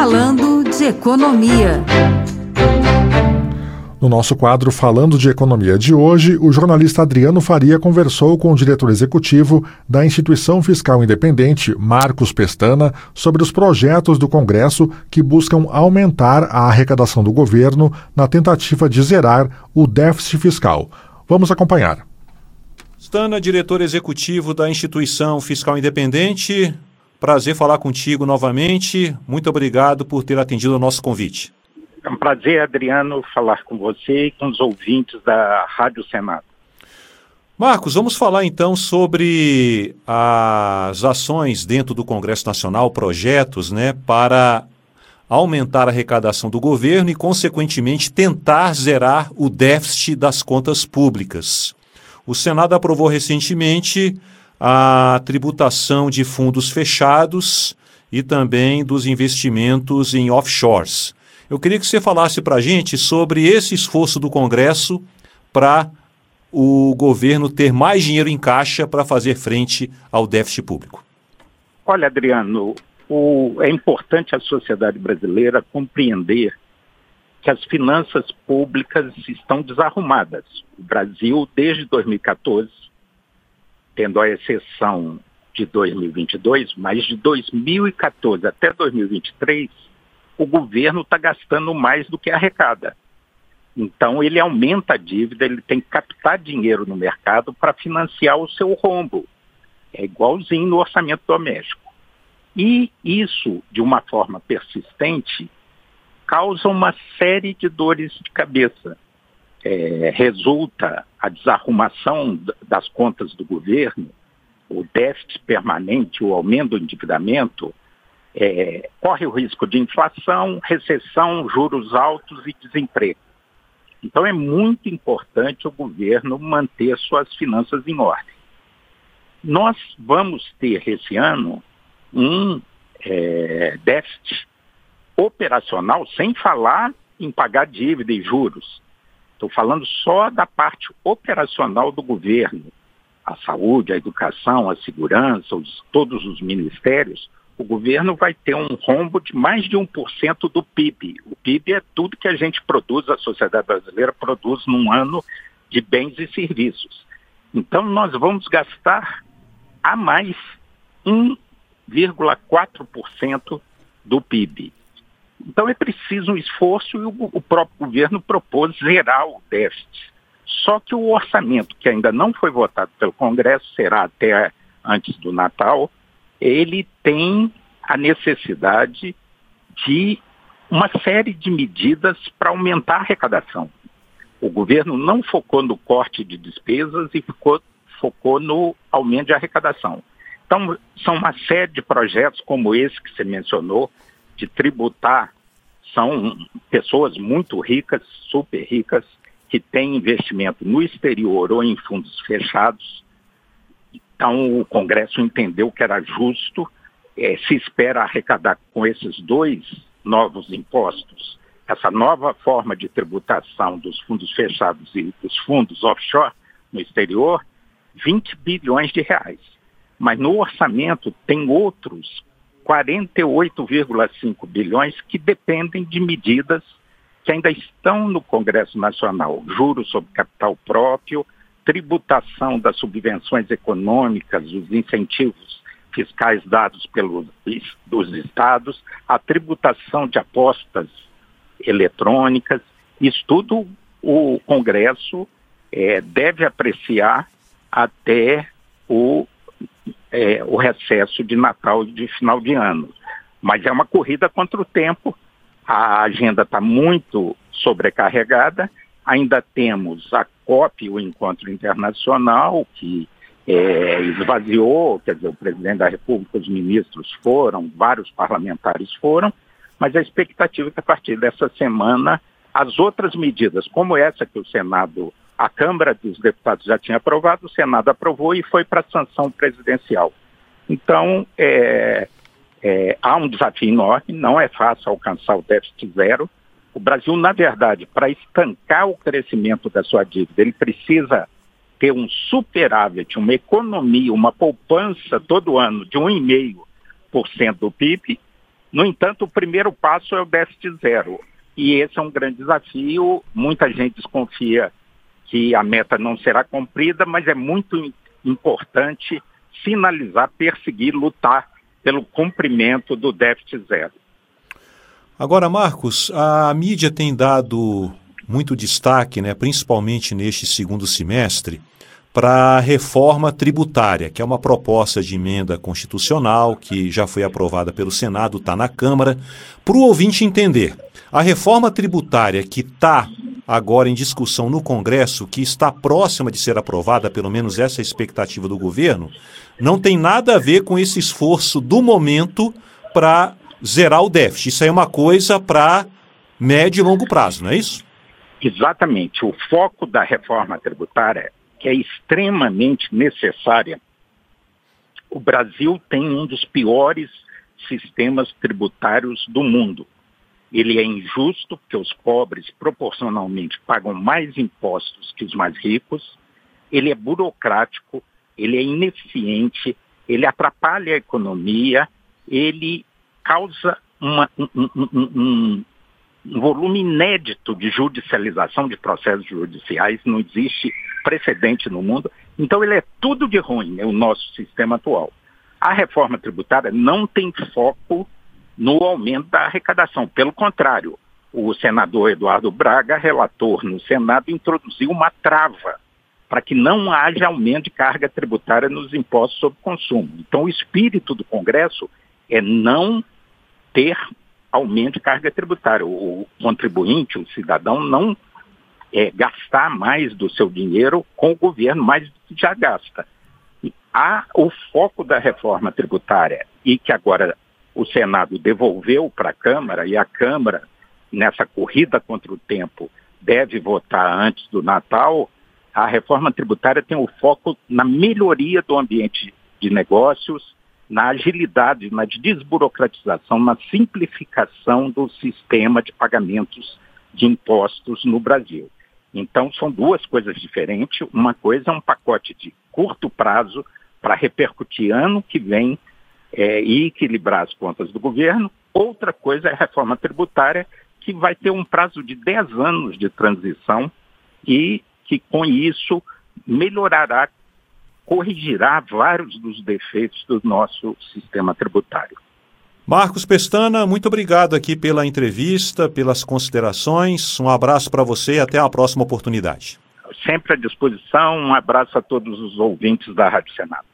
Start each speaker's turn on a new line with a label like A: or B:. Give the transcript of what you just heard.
A: Falando de Economia.
B: No nosso quadro Falando de Economia de hoje, o jornalista Adriano Faria conversou com o diretor executivo da Instituição Fiscal Independente, Marcos Pestana, sobre os projetos do Congresso que buscam aumentar a arrecadação do governo na tentativa de zerar o déficit fiscal. Vamos acompanhar.
C: Stana, diretor executivo da Instituição Fiscal Independente, prazer falar contigo novamente. Muito obrigado por ter atendido o nosso convite.
D: É um prazer, Adriano, falar com você e com os ouvintes da Rádio Senado.
C: Marcos, vamos falar então sobre as ações dentro do Congresso Nacional, projetos, né, para aumentar a arrecadação do governo e, consequentemente, tentar zerar o déficit das contas públicas. O Senado aprovou recentemente a tributação de fundos fechados e também dos investimentos em offshores. Eu queria que você falasse para a gente sobre esse esforço do Congresso para o governo ter mais dinheiro em caixa para fazer frente ao déficit público.
D: Olha, Adriano, o, é importante a sociedade brasileira compreender que as finanças públicas estão desarrumadas. O Brasil, desde 2014, tendo a exceção de 2022, mas de 2014 até 2023, o governo está gastando mais do que arrecada. Então, ele aumenta a dívida, ele tem que captar dinheiro no mercado para financiar o seu rombo. É igualzinho no orçamento doméstico. E isso, de uma forma persistente, causa uma série de dores de cabeça. É, resulta a desarrumação das contas do governo, o déficit permanente, o aumento do endividamento, é, corre o risco de inflação, recessão, juros altos e desemprego. Então é muito importante o governo manter suas finanças em ordem. Nós vamos ter esse ano um é, déficit operacional, sem falar em pagar dívida e juros. Estou falando só da parte operacional do governo, a saúde, a educação, a segurança, os, todos os ministérios o governo vai ter um rombo de mais de 1% do PIB. O PIB é tudo que a gente produz, a sociedade brasileira produz num ano de bens e serviços. Então, nós vamos gastar a mais 1,4% do PIB. Então, é preciso um esforço e o, o próprio governo propôs zerar o déficit. Só que o orçamento, que ainda não foi votado pelo Congresso, será até antes do Natal, ele tem a necessidade de uma série de medidas para aumentar a arrecadação. O governo não focou no corte de despesas e ficou, focou no aumento de arrecadação. Então, são uma série de projetos como esse que você mencionou, de tributar, são pessoas muito ricas, super ricas, que têm investimento no exterior ou em fundos fechados, então, o Congresso entendeu que era justo, é, se espera arrecadar com esses dois novos impostos, essa nova forma de tributação dos fundos fechados e dos fundos offshore no exterior, 20 bilhões de reais. Mas no orçamento tem outros 48,5 bilhões que dependem de medidas que ainda estão no Congresso Nacional, juros sobre capital próprio, tributação das subvenções econômicas, os incentivos fiscais dados pelos dos estados, a tributação de apostas eletrônicas, isso tudo o Congresso é, deve apreciar até o, é, o recesso de Natal e de final de ano. Mas é uma corrida contra o tempo, a agenda está muito sobrecarregada Ainda temos a COP, o Encontro Internacional, que é, esvaziou, quer dizer, o presidente da República, os ministros foram, vários parlamentares foram, mas a expectativa é que a partir dessa semana as outras medidas, como essa que o Senado, a Câmara dos Deputados já tinha aprovado, o Senado aprovou e foi para a sanção presidencial. Então, é, é, há um desafio enorme, não é fácil alcançar o déficit zero, o Brasil, na verdade, para estancar o crescimento da sua dívida, ele precisa ter um superávit, uma economia, uma poupança todo ano de 1,5% do PIB. No entanto, o primeiro passo é o déficit zero. E esse é um grande desafio. Muita gente desconfia que a meta não será cumprida, mas é muito importante sinalizar, perseguir, lutar pelo cumprimento do déficit zero.
C: Agora, Marcos, a mídia tem dado muito destaque, né, principalmente neste segundo semestre, para a reforma tributária, que é uma proposta de emenda constitucional que já foi aprovada pelo Senado, está na Câmara. Para o ouvinte entender, a reforma tributária que está agora em discussão no Congresso, que está próxima de ser aprovada, pelo menos essa é a expectativa do governo, não tem nada a ver com esse esforço do momento para zerar o déficit. Isso aí é uma coisa para médio e longo prazo, não é isso?
D: Exatamente. O foco da reforma tributária que é extremamente necessária. O Brasil tem um dos piores sistemas tributários do mundo. Ele é injusto porque os pobres proporcionalmente pagam mais impostos que os mais ricos. Ele é burocrático, ele é ineficiente, ele atrapalha a economia, ele causa uma, um, um, um, um volume inédito de judicialização de processos judiciais, não existe precedente no mundo. Então ele é tudo de ruim, é o nosso sistema atual. A reforma tributária não tem foco no aumento da arrecadação. Pelo contrário, o senador Eduardo Braga, relator no Senado, introduziu uma trava para que não haja aumento de carga tributária nos impostos sobre consumo. Então, o espírito do Congresso é não ter aumento de carga tributária. O contribuinte, o cidadão, não é, gastar mais do seu dinheiro com o governo, mais do que já gasta. há o foco da reforma tributária e que agora o Senado devolveu para a Câmara e a Câmara, nessa corrida contra o tempo, deve votar antes do Natal, a reforma tributária tem o foco na melhoria do ambiente de negócios, na agilidade, na desburocratização, na simplificação do sistema de pagamentos de impostos no Brasil. Então, são duas coisas diferentes. Uma coisa é um pacote de curto prazo para repercutir ano que vem é, e equilibrar as contas do governo. Outra coisa é a reforma tributária, que vai ter um prazo de 10 anos de transição e que, com isso, melhorará, corrigirá vários dos defeitos do nosso sistema tributário.
C: Marcos Pestana, muito obrigado aqui pela entrevista, pelas considerações. Um abraço para você e até a próxima oportunidade.
D: Sempre à disposição. Um abraço a todos os ouvintes da Rádio Senado.